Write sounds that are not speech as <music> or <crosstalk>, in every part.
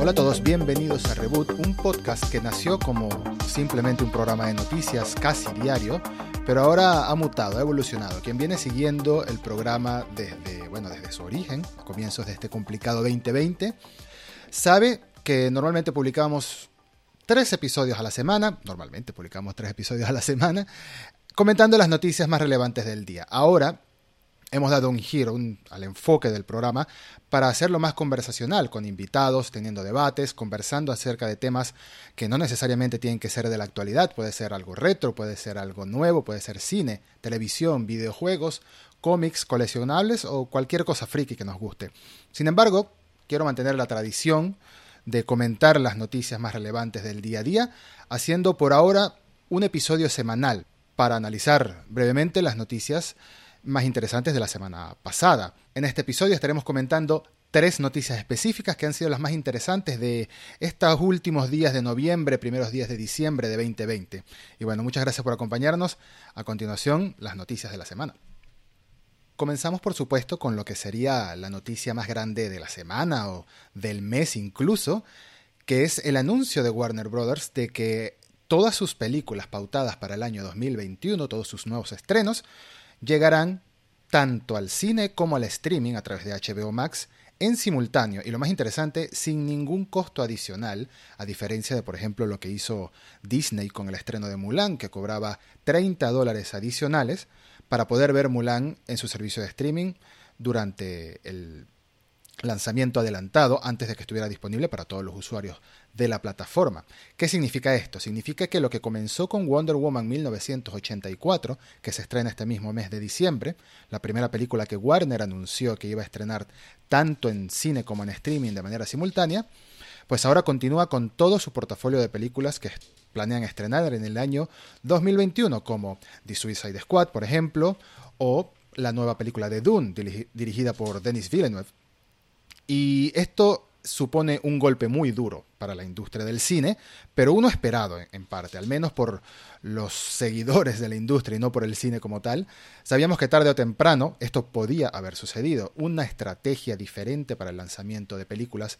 Hola a todos, bienvenidos a Reboot, un podcast que nació como simplemente un programa de noticias casi diario, pero ahora ha mutado, ha evolucionado. Quien viene siguiendo el programa desde, bueno, desde su origen, comienzos de este complicado 2020, sabe que normalmente publicamos tres episodios a la semana, normalmente publicamos tres episodios a la semana, comentando las noticias más relevantes del día. Ahora hemos dado un giro al enfoque del programa para hacerlo más conversacional, con invitados, teniendo debates, conversando acerca de temas que no necesariamente tienen que ser de la actualidad, puede ser algo retro, puede ser algo nuevo, puede ser cine, televisión, videojuegos, cómics, coleccionables o cualquier cosa friki que nos guste. Sin embargo, quiero mantener la tradición de comentar las noticias más relevantes del día a día, haciendo por ahora un episodio semanal para analizar brevemente las noticias más interesantes de la semana pasada. En este episodio estaremos comentando tres noticias específicas que han sido las más interesantes de estos últimos días de noviembre, primeros días de diciembre de 2020. Y bueno, muchas gracias por acompañarnos. A continuación, las noticias de la semana. Comenzamos por supuesto con lo que sería la noticia más grande de la semana o del mes incluso, que es el anuncio de Warner Brothers de que todas sus películas pautadas para el año 2021, todos sus nuevos estrenos, llegarán tanto al cine como al streaming a través de HBO Max en simultáneo. Y lo más interesante, sin ningún costo adicional, a diferencia de, por ejemplo, lo que hizo Disney con el estreno de Mulan, que cobraba 30 dólares adicionales para poder ver Mulan en su servicio de streaming durante el lanzamiento adelantado antes de que estuviera disponible para todos los usuarios de la plataforma. ¿Qué significa esto? Significa que lo que comenzó con Wonder Woman 1984, que se estrena este mismo mes de diciembre, la primera película que Warner anunció que iba a estrenar tanto en cine como en streaming de manera simultánea, pues ahora continúa con todo su portafolio de películas que planean estrenar en el año 2021, como The Suicide Squad, por ejemplo, o la nueva película de Dune, dirigida por Denis Villeneuve. Y esto supone un golpe muy duro para la industria del cine, pero uno esperado en parte, al menos por los seguidores de la industria y no por el cine como tal. Sabíamos que tarde o temprano esto podía haber sucedido, una estrategia diferente para el lanzamiento de películas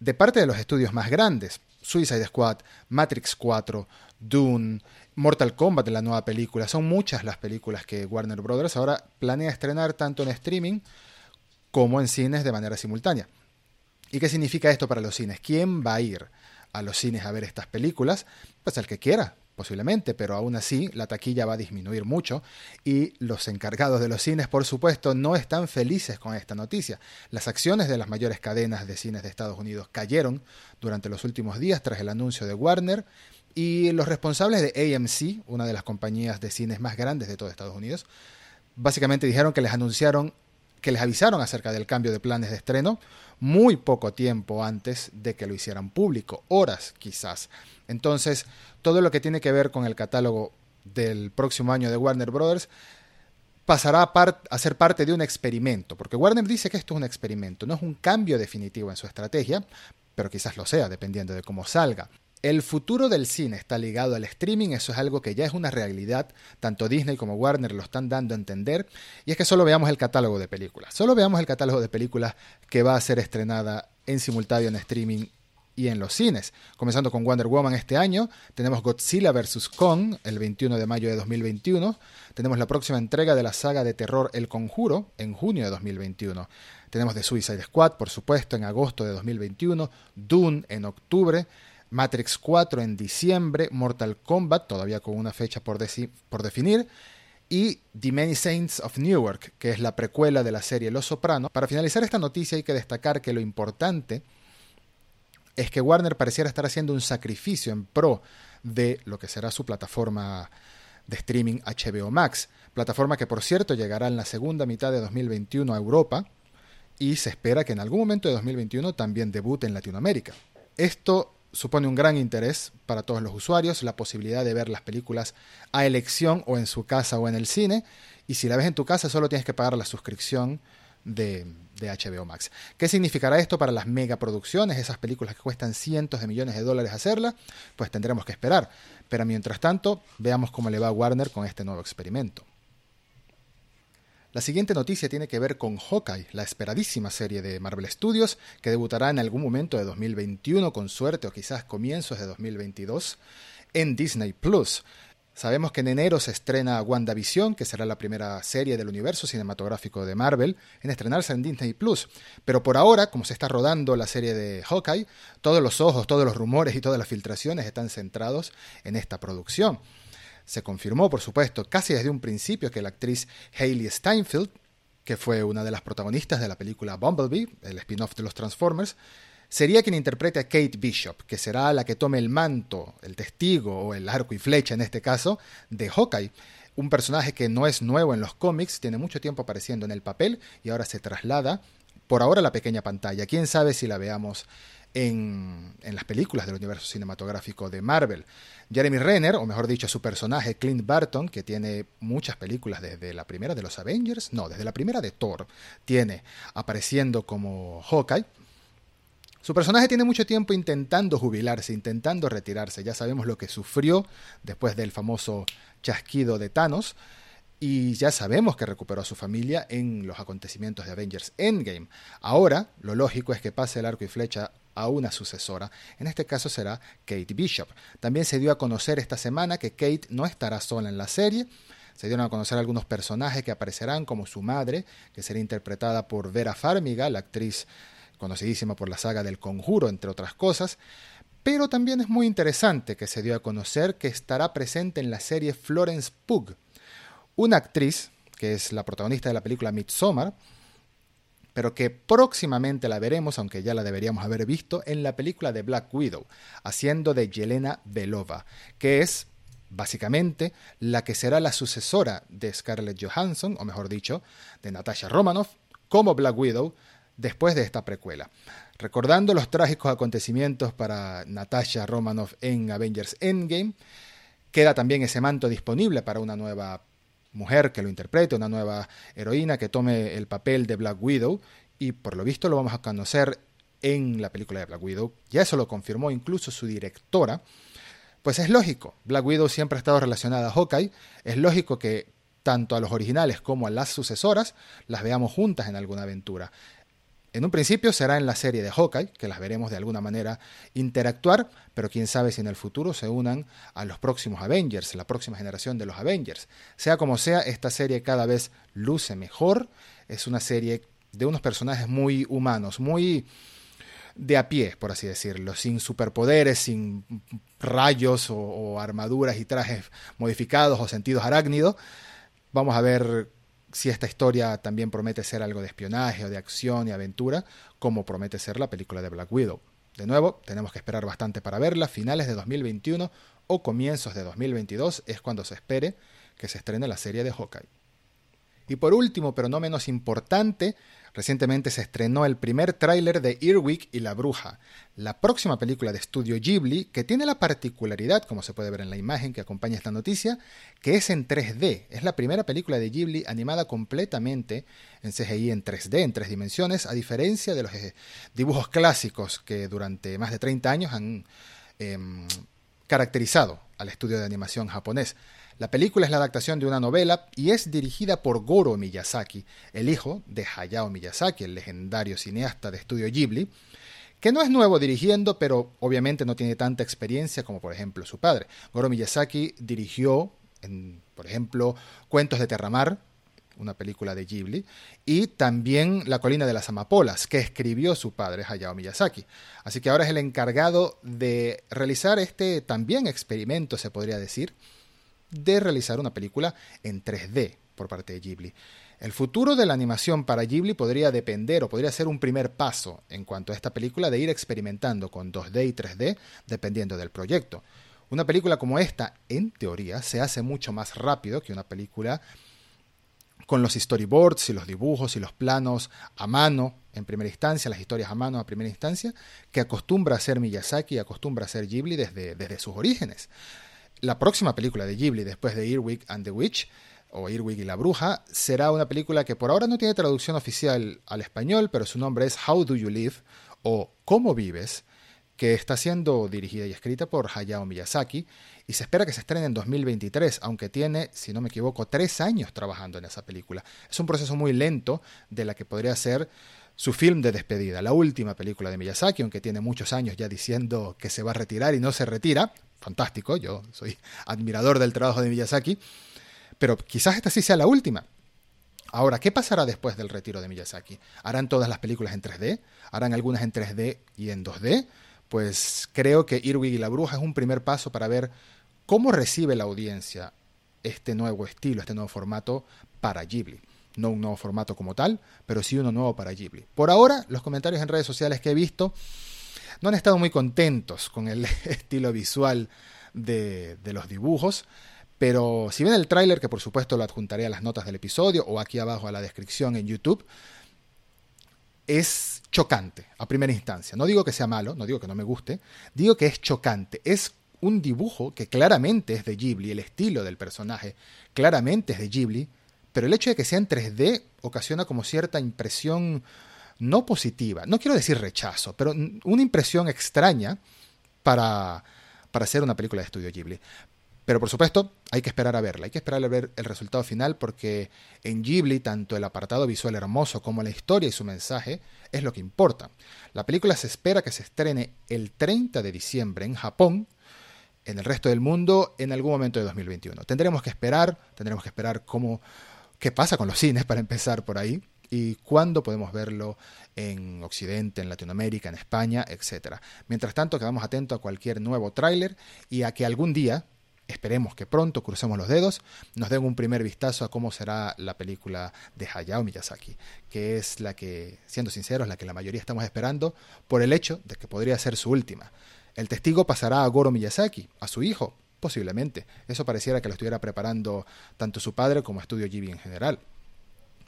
de parte de los estudios más grandes, Suicide Squad, Matrix 4, Dune, Mortal Kombat la nueva película, son muchas las películas que Warner Brothers ahora planea estrenar tanto en streaming como en cines de manera simultánea. ¿Y qué significa esto para los cines? ¿Quién va a ir a los cines a ver estas películas? Pues el que quiera, posiblemente, pero aún así la taquilla va a disminuir mucho y los encargados de los cines, por supuesto, no están felices con esta noticia. Las acciones de las mayores cadenas de cines de Estados Unidos cayeron durante los últimos días tras el anuncio de Warner y los responsables de AMC, una de las compañías de cines más grandes de todo Estados Unidos, básicamente dijeron que les anunciaron que les avisaron acerca del cambio de planes de estreno muy poco tiempo antes de que lo hicieran público, horas quizás. Entonces, todo lo que tiene que ver con el catálogo del próximo año de Warner Brothers pasará a, a, ser parte de un experimento, porque Warner dice que esto es un experimento, no es un cambio definitivo en su estrategia, pero quizás lo sea, dependiendo de cómo salga. El futuro del cine está ligado al streaming, eso es algo que ya es una realidad, tanto Disney como Warner lo están dando a entender, y es que solo veamos el catálogo de películas, solo veamos el catálogo de películas que va a ser estrenada en simultáneo en streaming y en los cines. Comenzando con Wonder Woman este año, tenemos Godzilla vs. Kong el 21 de mayo de 2021, tenemos la próxima entrega de la saga de terror El Conjuro en junio de 2021. Tenemos The Suicide Squad, por supuesto, en agosto de 2021, Dune en octubre, Matrix 4 en diciembre, Mortal Kombat, todavía con una fecha por, por definir, y The Many Saints of Newark, que es la precuela de la serie Los Soprano. Para finalizar esta noticia hay que destacar que lo importante es que Warner pareciera estar haciendo un sacrificio en pro de lo que será su plataforma de streaming HBO Max, plataforma que por cierto llegará en la segunda mitad de 2021 a Europa y se espera que en algún momento de 2021 también debute en Latinoamérica. Esto supone un gran interés para todos los usuarios, la posibilidad de ver las películas a elección o en su casa o en el cine, y si la ves en tu casa solo tienes que pagar la suscripción de, de, HBO Max. ¿Qué significará esto para las megaproducciones, esas películas que cuestan cientos de millones de dólares hacerlas? Pues tendremos que esperar. Pero mientras tanto, veamos cómo le va a Warner con este nuevo experimento. La siguiente noticia tiene que ver con Hawkeye, la esperadísima serie de Marvel Studios, que debutará en algún momento de 2021, con suerte, o quizás comienzos de 2022, en Disney Plus. Sabemos que en enero se estrena WandaVision, que será la primera serie del universo cinematográfico de Marvel en estrenarse en Disney Plus. Pero por ahora, como se está rodando la serie de Hawkeye, todos los ojos, todos los rumores y todas las filtraciones están centrados en esta producción. Se confirmó, por supuesto, casi desde un principio que la actriz Hailey Steinfeld, que fue una de las protagonistas de la película Bumblebee, el spin-off de los Transformers, sería quien interprete a Kate Bishop, que será la que tome el manto, el testigo o el arco y flecha en este caso, de Hawkeye. Un personaje que no es nuevo en los cómics, tiene mucho tiempo apareciendo en el papel y ahora se traslada por ahora a la pequeña pantalla. Quién sabe si la veamos en, las películas del universo cinematográfico de Marvel. Jeremy Renner, o mejor dicho, su personaje Clint Barton, que tiene muchas películas desde la primera de los Avengers, no, desde la primera de Thor, tiene apareciendo como Hawkeye. Su personaje tiene mucho tiempo intentando jubilarse, intentando retirarse. Ya sabemos lo que sufrió después del famoso chasquido de Thanos. Y ya sabemos que recuperó a su familia en los acontecimientos de Avengers Endgame. Ahora, lo lógico es que pase el arco y flecha a una sucesora. En este caso será Kate Bishop. También se dio a conocer esta semana que Kate no estará sola en la serie. Se dieron a conocer algunos personajes que aparecerán, como su madre, que será interpretada por Vera Farmiga, la actriz conocidísima por la saga del Conjuro, entre otras cosas. Pero también es muy interesante que se dio a conocer que estará presente en la serie Florence Pugh, una actriz que es la protagonista de la película Midsommar, pero que próximamente la veremos, aunque ya la deberíamos haber visto, en la película de Black Widow, haciendo de Yelena Belova, que es básicamente la que será la sucesora de Scarlett Johansson, o mejor dicho, de Natasha Romanoff, como Black Widow, después de esta precuela. Recordando los trágicos acontecimientos para Natasha Romanoff en Avengers Endgame, queda también ese manto disponible para una nueva mujer que lo interprete, una nueva heroína que tome el papel de Black Widow y por lo visto lo vamos a conocer en la película de Black Widow. Ya eso lo confirmó incluso su directora. Pues es lógico, Black Widow siempre ha estado relacionada a Hawkeye, es lógico que tanto a los originales como a las sucesoras las veamos juntas en alguna aventura. En un principio será en la serie de Hawkeye, que las veremos de alguna manera interactuar, pero quién sabe si en el futuro se unan a los próximos Avengers, la próxima generación de los Avengers. Sea como sea, esta serie cada vez luce mejor, es una serie de unos personajes muy humanos, muy de a pie, por así decirlo, sin superpoderes, sin rayos o, o armaduras y trajes modificados o sentidos arácnidos. Vamos a ver si esta historia también promete ser algo de espionaje o de acción y aventura, como promete ser la película de Black Widow. De nuevo, tenemos que esperar bastante para verla. Finales de 2021 o comienzos de 2022 es cuando se espere que se estrene la serie de Hawkeye. Y por último, pero no menos importante, Recientemente se estrenó el primer tráiler de Earwig y la Bruja, la próxima película de estudio Ghibli, que tiene la particularidad, como se puede ver en la imagen que acompaña esta noticia, que es en 3D. Es la primera película de Ghibli animada completamente en CGI en 3D, en tres dimensiones, a diferencia de los eh, dibujos clásicos que durante más de 30 años han em, caracterizado al estudio de animación japonés. La película es la adaptación de una novela y es dirigida por Goro Miyazaki, el hijo de Hayao Miyazaki, el legendario cineasta de estudio Ghibli, que no es nuevo dirigiendo, pero obviamente no tiene tanta experiencia como por ejemplo su padre. Goro Miyazaki dirigió, por ejemplo, Cuentos de Terramar, una película de Ghibli, y también La colina de las amapolas, que escribió su padre Hayao Miyazaki. Así que ahora es el encargado de realizar este también experimento, se podría decir, de realizar una película en 3D por parte de Ghibli. El futuro de la animación para Ghibli podría depender o podría ser un primer paso en cuanto a esta película de ir experimentando con 2D y 3D dependiendo del proyecto. Una película como esta, en teoría, se hace mucho más rápido que una película con los storyboards y los dibujos y los planos a mano en primera instancia, las historias a mano a primera instancia, que acostumbra a hacer Miyazaki y acostumbra a hacer Ghibli desde, desde sus orígenes la próxima película de Ghibli después de Earwig and the Witch, o Earwig y la Bruja, será una película que por ahora no tiene traducción oficial al español, pero su nombre es How Do You Live o Cómo Vives, que está siendo dirigida y escrita por Hayao Miyazaki y se espera que se estrene en 2023, aunque tiene, si no me equivoco, tres años trabajando en esa película. Es un proceso muy lento de la que podría ser su film de despedida, la última película de Miyazaki, aunque tiene muchos años ya diciendo que se va a retirar y no se retira. Fantástico, yo soy admirador del trabajo de Miyazaki, pero quizás esta sí sea la última. Ahora, ¿qué pasará después del retiro de Miyazaki? ¿Harán todas las películas en 3D? ¿Harán algunas en 3D y en 2D? Pues creo que Irwig y la Bruja es un primer paso para ver cómo recibe la audiencia este nuevo estilo, este nuevo formato para Ghibli. No un nuevo formato como tal, pero sí uno nuevo para Ghibli. Por ahora, los comentarios en redes sociales que he visto no han estado muy contentos con el <laughs> estilo visual de, de los dibujos. Pero si ven el tráiler, que por supuesto lo adjuntaré a las notas del episodio o aquí abajo a la descripción en YouTube, es chocante a primera instancia. No digo que sea malo, no digo que no me guste, digo que es chocante. Es un dibujo que claramente es de Ghibli, el estilo del personaje claramente es de Ghibli, pero el hecho de que sea en 3D ocasiona como cierta impresión no positiva, no quiero decir rechazo, pero una impresión extraña para, para hacer una película de estudio Ghibli. Pero por supuesto, hay que esperar a verla, hay que esperar a ver el resultado final porque en Ghibli tanto el apartado visual hermoso como la historia y su mensaje es lo que importa. La película se espera que se estrene el 30 de diciembre en Japón, en el resto del mundo en algún momento de 2021. Tendremos que esperar, tendremos que esperar cómo qué pasa con los cines para empezar por ahí y cuándo podemos verlo en Occidente, en Latinoamérica, en España, etc. Mientras tanto, quedamos atentos a cualquier nuevo tráiler y a que algún día esperemos que pronto, crucemos los dedos, nos den un primer vistazo a cómo será la película de Hayao Miyazaki, que es la que, siendo sinceros, la que la mayoría estamos esperando por el hecho de que podría ser su última. El testigo pasará a Goro Miyazaki, a su hijo, posiblemente. Eso pareciera que lo estuviera preparando tanto su padre como Estudio Ghibli en general.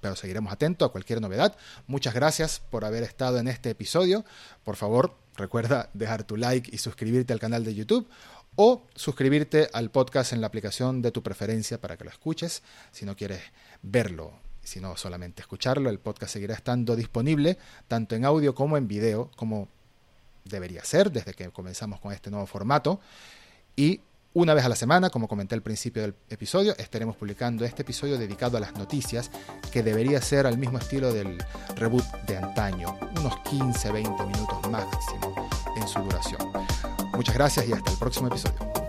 Pero seguiremos atentos a cualquier novedad. Muchas gracias por haber estado en este episodio. Por favor, recuerda dejar tu like y suscribirte al canal de YouTube o suscribirte al podcast en la aplicación de tu preferencia para que lo escuches. Si no quieres verlo, sino solamente escucharlo, el podcast seguirá estando disponible tanto en audio como en video, como debería ser desde que comenzamos con este nuevo formato. Y una vez a la semana, como comenté al principio del episodio, estaremos publicando este episodio dedicado a las noticias, que debería ser al mismo estilo del reboot de antaño, unos 15-20 minutos máximo en su duración. Muchas gracias y hasta el próximo episodio.